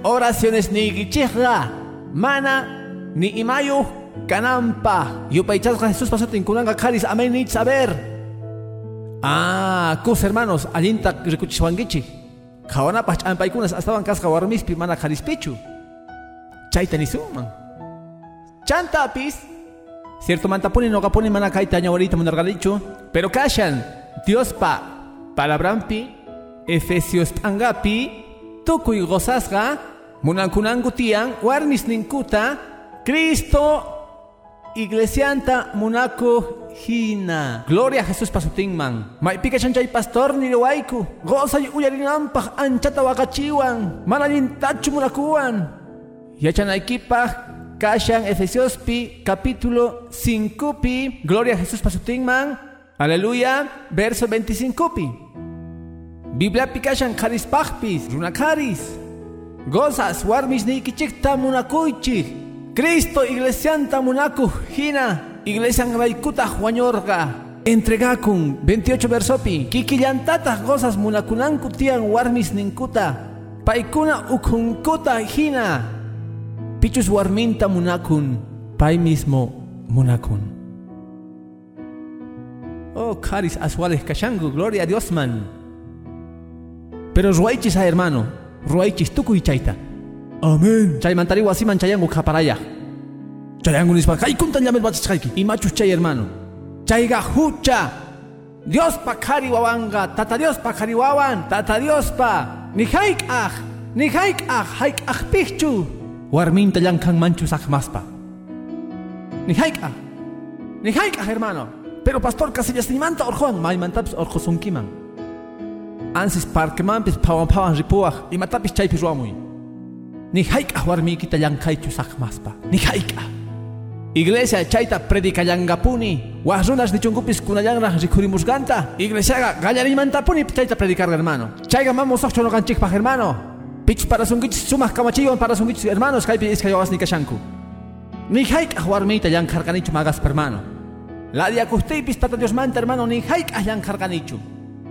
Oraciones ni gichihra, mana ni imayu kanampa. Yupaychasqa Jesús pasotin kunanga karis amén ni saber. Ah, kus hermanos, alinta rikuchishwangichi. Kawanapach ampaykunas astaban kasqa warmispi mana karispichu. Chayta ni suman. Chantapis, cierto mantapuni no kapuni mana kaita ñawarita munargalichu, pero kashan, Dios pa, palabrampi, Efesios angapi, tukuy gozasqa munankunanku tiyan warmis ninkuta Cristo iglesianta munaku hina. Gloria a Jesús pasutinman Maipika chanchay pastor ni riwayku Gozay uyarinanpaq anchata waqachiwan Manalintachu munakuwan Yachanaykipaq kashan Efesiospi capítulo 5pi Gloria a Jesús pasutinman Aleluya. Verso 25pi Biblia pikashan karispaqpis runakaris gozas warmis niykichikta munakuychik Cristo iglesianta munaku hina iglesian raykutaq wañurqa entregakun 28 versopi kikillantataq gozas munakunanku tiyan warmis ninkuta. Paykuna ukunkuta hina pichus warminta munakun pay mismo munakun Oh, caris aswales kashangu, gloria a Dios man. Pero ruaychis a hermano, ruaychis tuku y chaita. Amén. Chay mantari wasiman chayangu kaparaya. Chayangu nispa kay kuntan yamel batis. Y machus chay hermano. Chayga hucha. Dios pa kari wawanga, tata Dios pa kari wawan, tata Dios pa. Ni haik ah, ni haik ah, haik ah pichu. Warminta yankan manchus ah maspa. Ni haik ah, ni haik ah hermano. Pero pastor Casillas ni manta orjuan, may mantaps orjosunkiman. Ansis parquemampis pawan pawan ripuaj y matapis chaypis ruamuy. Ni haikah warmikita llankaychu saqmaspa. Ni haikah. Iglesia chayta predicallangapuni. Wahrunas nichunkupis kunayanraj rikurimusganta. Iglesiaga gallarimantapuni chayta predicar hermano. Chayga mamos ocho no ganchikpaj hermano. Pich para sungichis sumaj kamachillon para sungichis hermanos kaypi iskayawas ni kashanku. Ni haikah warmita llankarganichu magas hermano. La diakustipis tata Dios manta hermano ni haikah llankarganichu.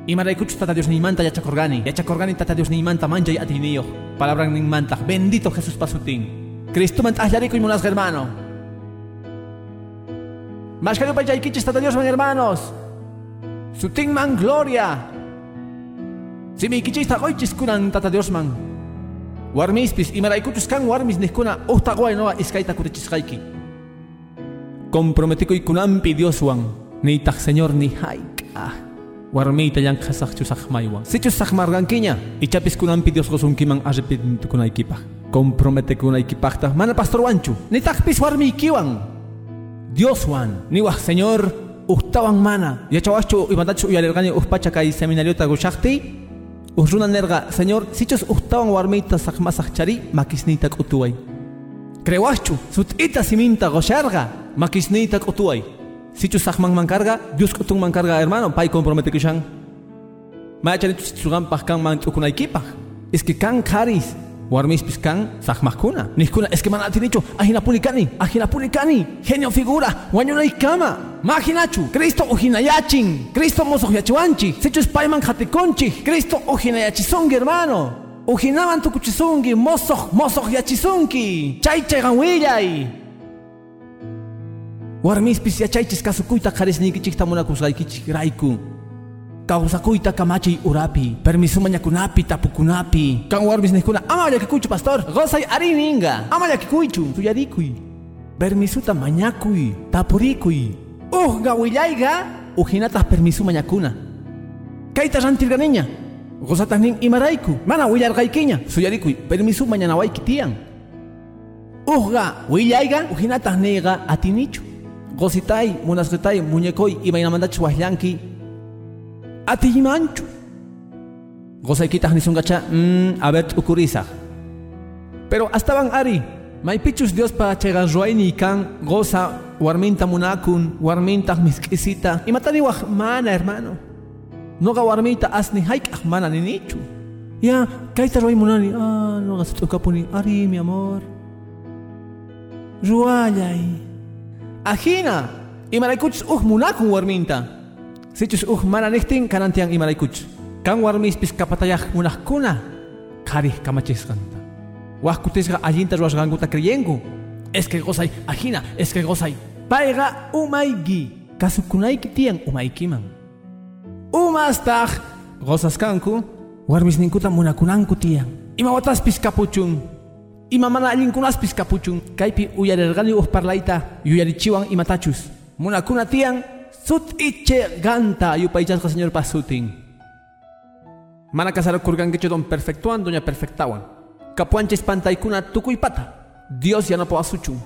Y maraykuchu tata Dios ni manta yachakorgani. Yachakorgani tata Dios ni manta mancha y atinillo. Palabra ni manta. Bendito Jesús pasutín. Cristo manta ahlarico y munas hermano. Mashkayo pachaykichis tata Dios man hermanos. Sutin man gloria. Si mi kichis tagoichis kunan tata Dios man. Warmispis y maraykuchus kan warmis niskuna uhtaguay noa iskaita kurichiskaiki. Comprometico y kunampi Dios wan. Ni tak Señor ni haik. Ah. warmita yang khasakh chusak maywan sichus sak margankiña ichapis kunampi Dios gosunkiman arrepit kunaykipaj compromete kunaykipajta mana pastor wanchu ni takpis warmiykiwan Dios wan niwaj señor uhtawan mana yachawaschu imantachu uyalirqani uhpacha kay seminariota gushaqti uhruna nerga señor sichus uhtawan warmita sakmasaq chari makisniyta k'utuway crewaschu sut'ita siminta gosharga makisniyta k'utuway Sichu sakman mancarga, Dios kutung mancarga hermano, pai compromete kishan. Machan tu sugan pahkan man tukunay. Es que kan karis, warmis piskan sakmakuna. Niskuna es que man atinicho, ahina punikani, ahina punikani, genio figura, wanyunay kama. Maginachu, Cristo uhinayachin, Cristo mosohyachuanchi, sichu spaiman hatikonchi, Cristo uhinayachisongi hermano. Ujinaman tukuchisungi, mosoh, mosoh yachisunki, chay chegan willay. Warmispis yachaychis kasukuyta qarisniykichikta munakusqaykichik rayku. Kawsakuyta kamachay urapi, permiso mañakunapi, tapukunapi. Kan warmis niskuna, ama llakikuychu pastor, gozay arininga, ama llakikuychu, tuyarikuy. Permisuta mañakuy, tapurikuy. Uh gawillayga ujinatas permisu mañakuna. Kaita rantirganeña. Gozatan nin imaraiku. Mana willargaikiña. Suyarikuy permisu mañanawaiki tiyan. Uhga willayga ujinatas nega atinichu. Gozitay munasqitay muñecoy imaynamandach wahyanki. Atiyimanchu. Gozaykitas nisungacha mmm a ver ukurisa. Pero estaban ari. Maipichus Dios pa chegar ruayni kan goza warminta munakun warminta miskisita y matani wah mana hermano noga warminta asni haik mana ni nichu ya kaita ruay munani. Ah noga kapuni ari mi amor. Ruayay ajina. Y malaikuch uh munakun warminta sichus uh mana nihtin kanantian y malaikuch kan warmis pis kapatayah munakuna karih kamachiskan Huascutisga allinta ruasganguta creyengu. Es que gozai, ajina, es que gozai. Paiga umaigi. Kasukunaiki tian umaikiman. Umastag. Gozas kanku. Warmis ninkuta munakunanku tian. Ima wataspis kapuchun. Ima mana allinkunaspis kapuchun. Kaipi uyarergani uhparlaita. Yuyarichiwan imatachus. Munakuna tian. Sut iche ganta yupaichasqa señor pasutin. Mana casar kurgankichu don perfectuan doña perfectawan. Kapuanches pantaikuna pata. Dios ya no puedo asuchun.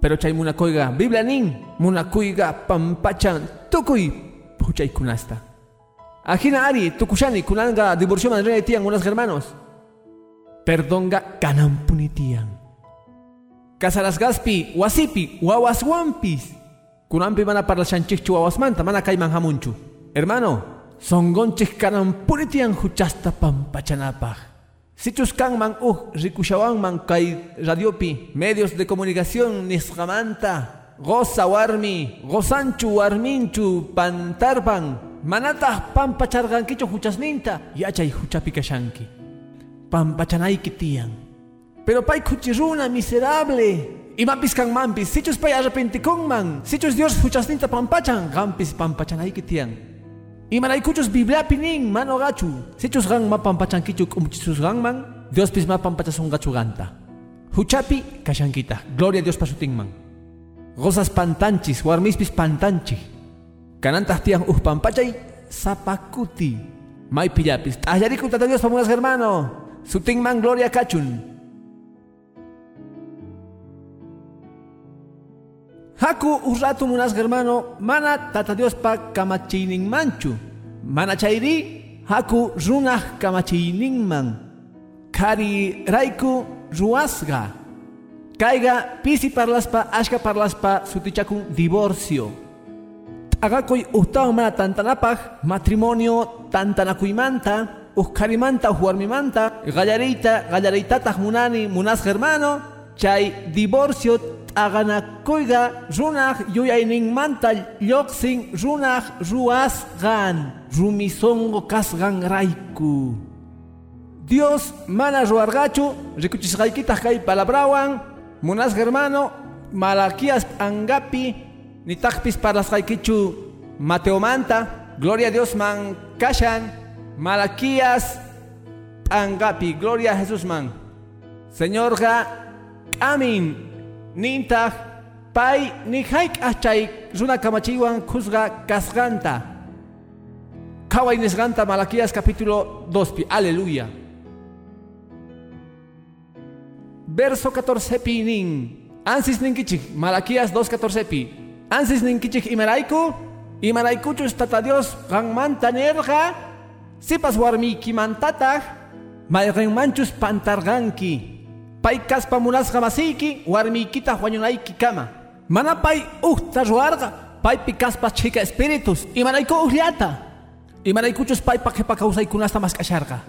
Pero chay munakoiga Biblia nin munakuiga pampachan tukuy puchaykunasta. Ajina ari tukushani kunanga divorcio madre tian unas hermanos. Perdonga kanampunitian. gaspi wasipi wawaswampis. Kunampi mana para shanchichu wawasmanta mana kaiman hamunchu. Hermano, songonchik kanampunitian huchasta pampachanapaj. Sichus man uh man kai radiopi medios de comunicación nisqamanta goza warmi gozanchu warminchu pantarpan manata pampacharqankichu huchasninta yachay huchapi kashanki pampachanayki tiyan pero pay kuchiruna miserable imapis mampis sichus pay man sichus dios huchasninta pampachan qampis pampachanayki tiyan Imaraykuchus Biblia pinin mano gachu. Sichus man. Dios pis mapampachasun gachu ganta. Huchapi kashankita. Gloria a Dios pasutingman. Gozas pantanchis, warmispis pantanchi. Kanantas tiang uh pampachay zapakuti. May pillapis. Ayariku tata Dios pamunas hermano. Sutingman gloria kachun. Haku urratu munas hermano mana tata Dios pa kamachinin manchu. Mana chairi haku runah kamachinin. Kari raiku ruasga. Kaiga pisi parlaspa ashka parlaspa sutichakun divorcio. Agakoy uhtaw mana tantanapaj matrimonio tantanakuymanta. Uskarimanta uhuarmimanta. Gallarita gallaritataj munani munas hermano. Chay divorcio aganakoiga runaq manta lluqsin runaq ruasqan rumisongo raiku. Dios mana ruargachu rikuchisqaykitaq kay palabrawan munas hermano Malaquías angapi nitaqpis Mateo manta gloria a Dios man kashan Malaquías angapi gloria a Jesús man Señor ga amin nintaj pay nihaik achay runa kamachiwan kusga kasganta kaway nisganta Malaquías capítulo 2 aleluya. Verso 14 pi nin. Ansis ninkichik Malaquías 2.14 pi. Ansis ninkichik imaraiku imaraikuchus tata Dios manta nerga sipas warmi kimantatag manchus pantarganki pay kaspa munasqa masiyki warmiykita wañunayki kama. Mana pay uhta ruwarqa paypi kaspa chika espíritus imanayku uhllata imanaykuchus paypa qhipa kawsaykunasta mask'asharqa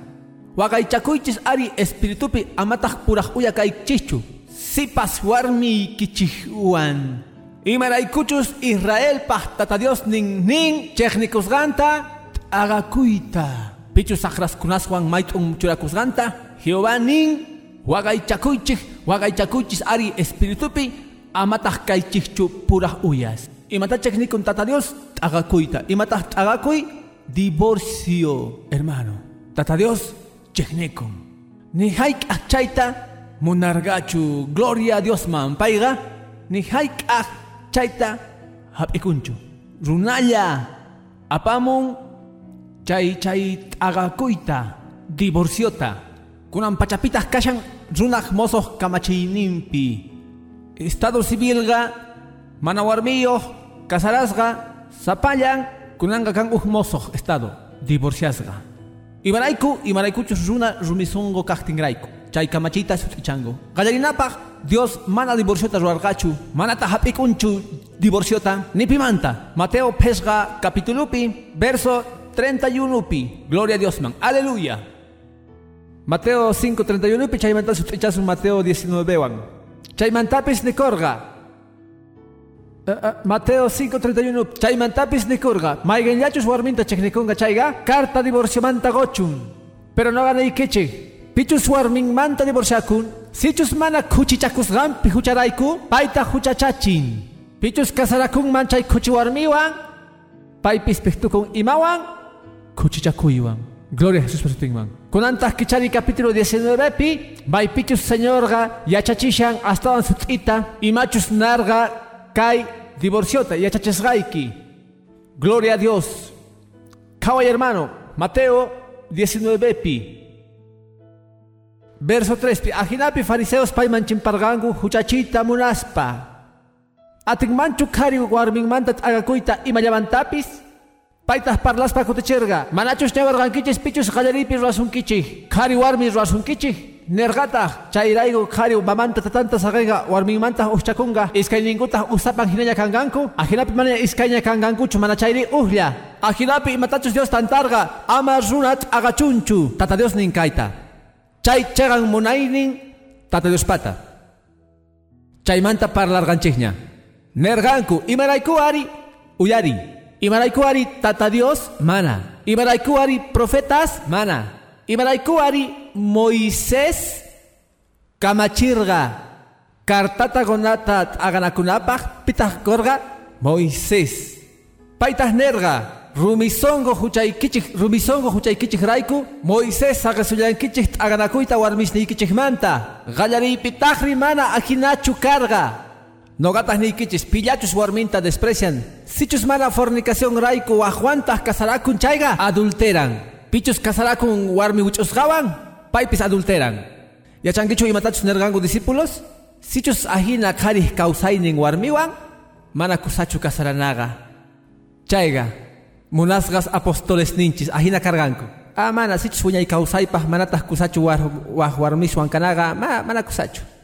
waqaychakuychis ari espiritupi amataq puraq uya kaychishchu sipas warmiykichihwan imaraykuchus israelpaq tata dios nin nin chejnikusqanta t'aqakuyta pichu saqraskunaswan mayt'un churakusqanta jehová nin Wagaychakuychik, wagaychakuychis ari espiritupi amataq kaychikchu puraq uyas. Imatachak nikun tata Dios t'aqakuyta. Imataq t'aqakuy divorcio, hermano. Tata Dios cheknikun. Ni haik chayta munargachu gloria a Dios man paiga. Ni haik chayta hap'ikunchu runalla apamun chay chay t'aqakuyta divorciota kunan pachapitas kashan runaq mosoq kamachiyninpi estado civilqa mana warmiyuq kasarasqa sapallan kunanqa kan estado divorciasqa imarayku imaraykuchus runa rumisunqu kaqtinrayku chay kamachita qallarinapaq Dios mana divorciota ruarqachu manata hap'ikunchu divorciota nipimanta. Mateo pesqa capitulupi verso 31pi gloria a Dios man. Aleluya Mateo 5:31 pi chaymanta sut'ichasun Mateo 19 wan chaymantapis nikorqa Uh, uh, Mateo 5:31 chaymantapis nikurqa mayqanllachus warminta chiknikunqa chayqa carta divorciomanta gochun pero no ganaykichik pichus warminmanta divorciakun sichus mana kuchichakusqanpi hucharayku payta huchachachin pichus kasarakunman chay kuchi warmiwan paypis pihtukun imawan kuchichakuywan Gloria a Jesús por su. Kunantah kichari capítulo 19 pi, bay pichus señorga, yachachishan hasta sutita, y machus narga, kai divorciota, yachachesgaiki. Gloria a Dios. Kawai hermano, Mateo 19 pi. Verso 3 pi, ajinapi fariseos paiman chimpargangu, huchachita munaspa. Ating manchu kari warming mantat agakuita imayamantapis, Paitas parlaspa kutichirga. Manachus nevargankichis pichus qallaripi ruasunkichik. Kari warmi ruasunkichik. Nergata chayraygu kari mamanta tatanta saqayga warminmanta uchakunga. Iskayninkuta usapan hinaya kanganku. Ajinapi mana iskayña kangankuchu mana chayri uhlla. Ajinapi imatachus Dios tantarga. Ama runat agachunchu. Tata Dios ninkaita. Chay chegan munaynin tata Dios pata. Chaymanta parlarganchikña. Nerganku imarayku ari uyari. Imaraykuari tata Dios mana. Imaraykuari profetas mana. Imaraykuari Moisés kamachirga. Kartata gonata aganakunapaj pitah gorga Moisés. Paitas nerga. Rumisongo huchaykichik rumisongo huchaykichik raiku Moisés agasuyankichik aganakuita warmisnikichik manta. Gallaripi tajri mana ajinachu carga. Nogatas nikichis pillachus warminta desprecian. Sichus mana fornicación raiku ajuantas casarakun chaiga adulteran. Pichus casarakun warmi huchusgawan, paipis adulteran. Yachankichu imatachus nergangu discípulos, sichus ahina karih kausainin warmiwan, mana kusachu casaranaga. Chaiga, munasgas apostoles ninchis, ahina carganku. Ah, mana, sichus puñay kausaipah manatas kusachu war, war, warmiswan kanaga, ma, mana kusachu.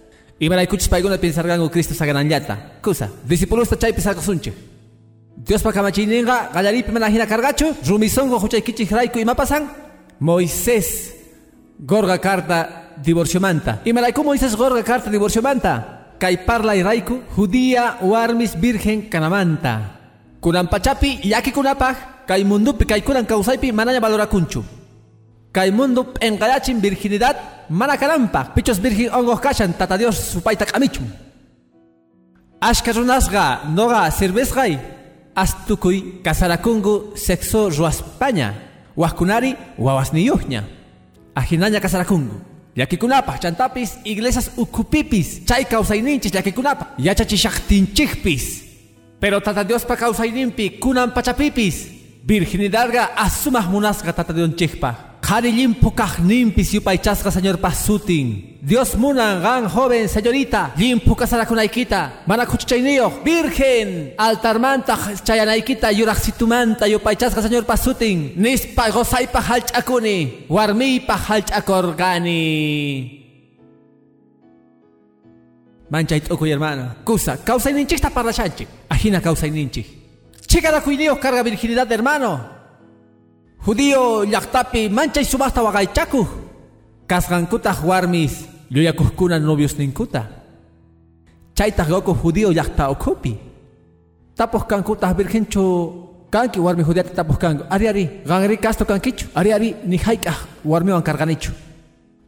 Imaraykuchis payguna pensargangu Cristo sagananyata. Kusa, discípulos ta chaypi sarkasunchu. Dios pa kamachiyninqa qallaripi mana hina kargachu, rumisongo huchaykichik rayku imapasan, Moisés gorga carta divorciomanta. Imarayku Moisés gorga carta divorciomanta. Kay parlay rayku judía warmis virgen kanamanta. Kunan pachapi yaki kunapaj, kay mundupi kay kunan kausaypi manaya valorakunchu. Kay mundo enqayachin virginidad mana karampa pichos virgin ongos kashan tata Dios supayta kamichu. Ashka runasga noga cervezgay astukuy kasarakungu sexo ruaspaña waskunari wawasniyuhña. Ajinaña kasarakungu. Yakikunapa chantapis iglesias ukupipis chay kausayninchis yakikunapa yachachishaqtinchikpis. Pero tata Dios pa kausayninpi kunan pachapipis virginidadga asumah munasga tata Dios chikpa. Kari limpo nimpis yupaychasqa señor pasutin. Dios munan gan joven señorita limpo kasarakunaykita mana kuchichayniyoq virgen altarmanta chayanaykita yuraqsitumanta yupaychasqa señor pasutin nispa gozaypa hallch'akuni warmiypa hallch'akorqani Manchay t'ukuy hermano. Kusa kawsayninchikta parlashanchik ajina kawsayninchik chikarakuyniyoq karga virginidad hermano Judío llaqtapi manchay sumaqta waqaychakuq kasqankutaq warmis llullakuqkuna novios ninkuta. Chaytaq goku judío llaqta ukhupi tapuq kankutaq virgenchu kanki warmi judíata tapuq kanku ari ari qanri kasto kankichu. Ari ari ni hayk'aq warmiwan karqanichu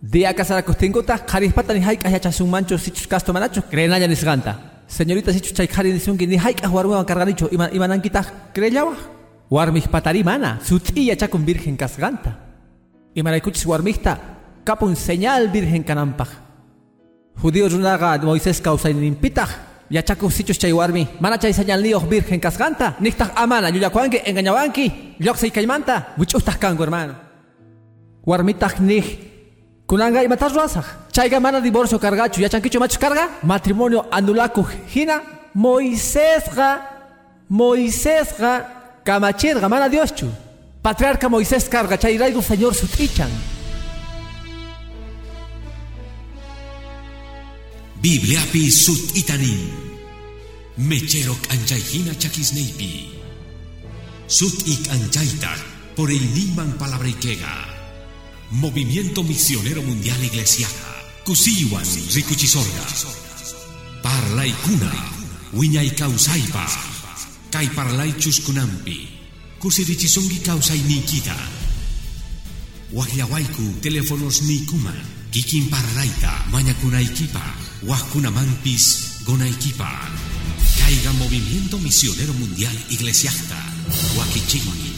dia kasarakuqtinkutaq qharispata ni hayk'aq yachasunmanchu sichus kasto manachu. Creenalla nisqanta señorita sichus chay qhari nisunki ni hayk'aq warmiwan karqanichu ima imanankitaq creellawaq warmij patari mana sut'iya chakun virgen kasqanta imaraykuchis warmijta kapun señal virgen kanampaq judío runaqa moisés kawsayninpitaq yachaku sichus chay warmi mana chay señalniyuq virgen kasqanta niqtaq amana llullakuanki engañawanki lluqsay kaymanta wich'ustaq kanku hermano. Warmitaq nih kunanga imatas ruwasaq chayqa mana divorcio kargachu yachankichu machus karga matrimonio anulakuq hina moisesqa moisesqa kamachirqa mana dioschu patriarca moisés karga chay rayku señor sut'ichan Bibliapi sut itanin. Mecherok anjaihina chakisneipi. Sut ik anjaita por el niman palabrikega. Movimiento Misionero Mundial Iglesiaja. Kusiwan rikuchisorga. Kuna. Wiñay kausaipa. Kay parlay chuskunampi. Kusirichisongi kausay nikita. Wahyawaiku teléfonos nikuma. Kikin parlayta mañakunaykipa. Wajkunamanpis gonaykipa. Caiga Movimiento Misionero Mundial Iglesiasta. Wakichigmi.